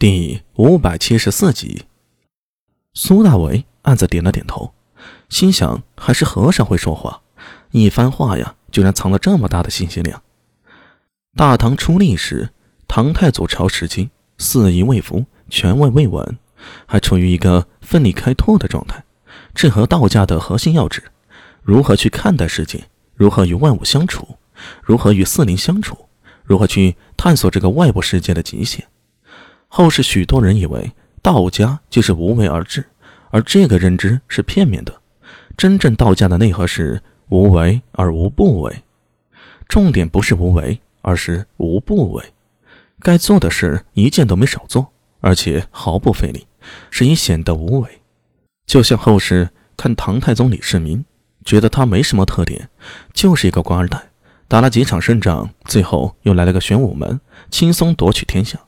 第五百七十四集，苏大为暗自点了点头，心想：还是和尚会说话，一番话呀，居然藏了这么大的信息量。大唐初立时，唐太祖朝时期，四夷未服，权位未稳，还处于一个奋力开拓的状态。这和道家的核心要旨：如何去看待世界，如何与万物相处，如何与四灵相处，如何去探索这个外部世界的极限。后世许多人以为道家就是无为而治，而这个认知是片面的。真正道家的内核是无为而无不为，重点不是无为，而是无不为。该做的事一件都没少做，而且毫不费力，是以显得无为。就像后世看唐太宗李世民，觉得他没什么特点，就是一个官二代，打了几场胜仗，最后又来了个玄武门，轻松夺取天下。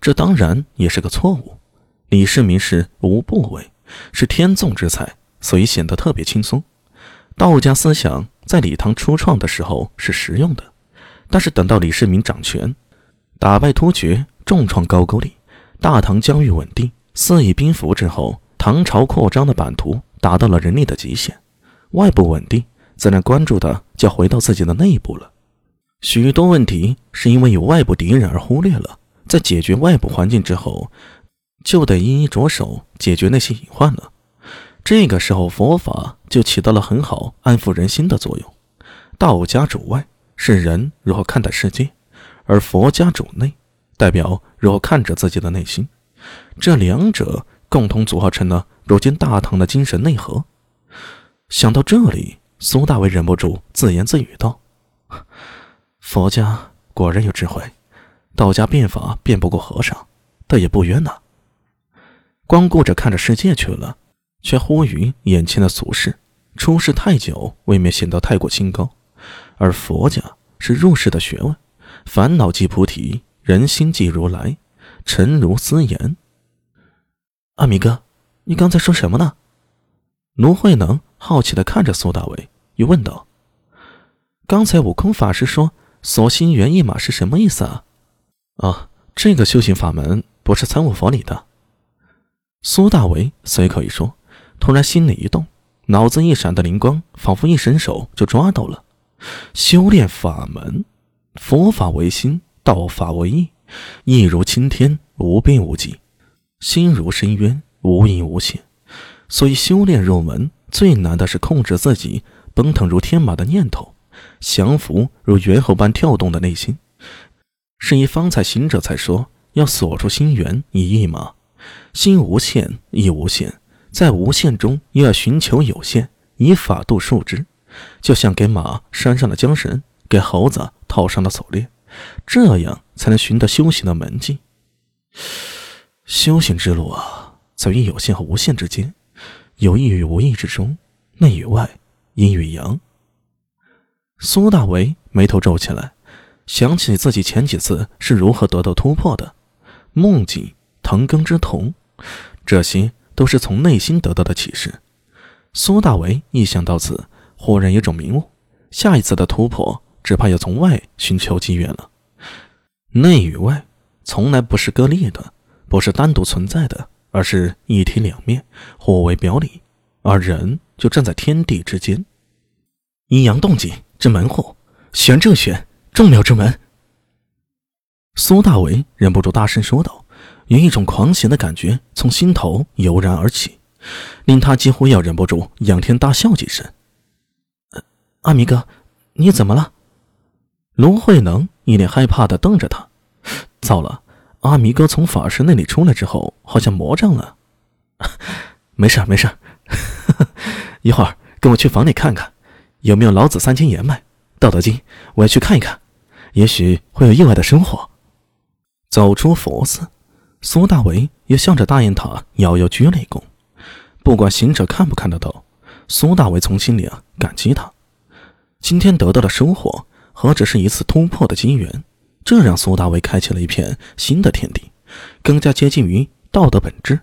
这当然也是个错误。李世民是无不为，是天纵之才，所以显得特别轻松。道家思想在李唐初创的时候是实用的，但是等到李世民掌权，打败突厥，重创高句丽，大唐疆域稳定，四夷兵服之后，唐朝扩张的版图达到了人力的极限，外部稳定，自然关注的就回到自己的内部了。许多问题是因为有外部敌人而忽略了。在解决外部环境之后，就得一一着手解决那些隐患了。这个时候，佛法就起到了很好安抚人心的作用。道家主外，是人如何看待世界；而佛家主内，代表如何看着自己的内心。这两者共同组合成了如今大唐的精神内核。想到这里，苏大为忍不住自言自语道：“ 佛家果然有智慧。”道家变法变不过和尚，倒也不冤呐。光顾着看着世界去了，却忽于眼前的俗世。出世太久，未免显得太过清高。而佛家是入世的学问，烦恼即菩提，人心即如来，诚如斯言。阿弥哥，你刚才说什么呢？卢慧能好奇的看着苏大伟，又问道：“刚才悟空法师说‘所心猿意马’是什么意思啊？”啊，这个修行法门不是参悟佛理的。苏大为随口一说，突然心里一动，脑子一闪的灵光，仿佛一伸手就抓到了。修炼法门，佛法为心，道法为意，意如青天，无边无际；心如深渊，无垠无限。所以修炼入门最难的是控制自己奔腾如天马的念头，降服如猿猴般跳动的内心。是以方才行者才说要锁住心源以一马，心无限亦无限，在无限中又要寻求有限，以法度数之，就像给马拴上了缰绳，给猴子套上了锁链，这样才能寻得修行的门径。修行之路啊，在于有限和无限之间，有意与无意之中，内与外，阴与阳。苏大为眉头皱起来。想起自己前几次是如何得到突破的，梦境、藤根之瞳，这些都是从内心得到的启示。苏大为一想到此，忽然有种明悟：下一次的突破，只怕要从外寻求机缘了。内与外从来不是割裂的，不是单独存在的，而是一体两面，互为表里。而人就站在天地之间，阴阳动静之门户，玄正玄。众妙之门，苏大为忍不住大声说道，有一种狂喜的感觉从心头油然而起，令他几乎要忍不住仰天大笑几声。阿弥哥，你怎么了？卢慧能一脸害怕的瞪着他。糟了，阿弥哥从法师那里出来之后，好像魔怔了。没事没事，一会儿跟我去房里看看，有没有老子三千言脉。道德经，我要去看一看，也许会有意外的收获。走出佛寺，苏大为也向着大雁塔遥遥鞠了一躬。不管行者看不看得到，苏大为从心里啊感激他。今天得到的收获，何止是一次突破的机缘？这让苏大为开启了一片新的天地，更加接近于道德本质。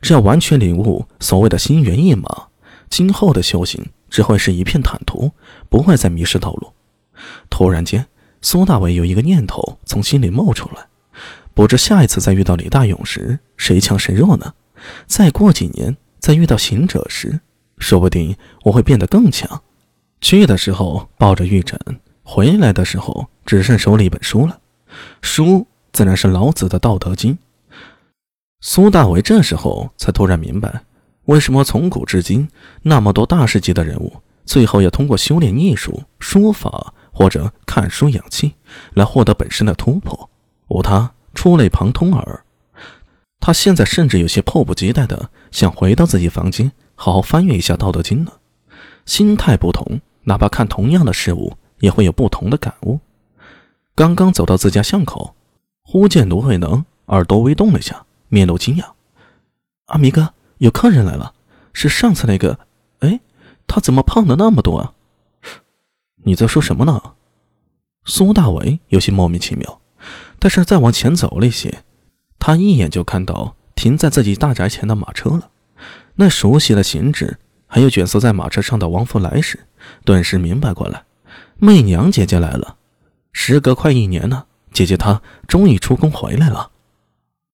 只要完全领悟所谓的心猿意马，今后的修行。只会是一片坦途，不会再迷失道路。突然间，苏大伟有一个念头从心里冒出来：不知下一次再遇到李大勇时，谁强谁弱呢？再过几年，再遇到行者时，说不定我会变得更强。去的时候抱着玉枕，回来的时候只剩手里一本书了。书自然是老子的《道德经》。苏大伟这时候才突然明白，为什么从古至今那么多大师级的人物，最后要通过修炼艺术、书法或者看书养气来获得本身的突破。无他，触类旁通耳。他现在甚至有些迫不及待的想回到自己房间，好好翻阅一下《道德经》了。心态不同，哪怕看同样的事物，也会有不同的感悟。刚刚走到自家巷口，忽见卢慧能耳朵微动了一下。面露惊讶，阿弥哥，有客人来了，是上次那个。哎，他怎么胖的那么多啊？你在说什么呢？苏大伟有些莫名其妙，但是再往前走了一些，他一眼就看到停在自己大宅前的马车了。那熟悉的形制，还有卷缩在马车上的王福来时，顿时明白过来，媚娘姐姐来了。时隔快一年了，姐姐她终于出宫回来了。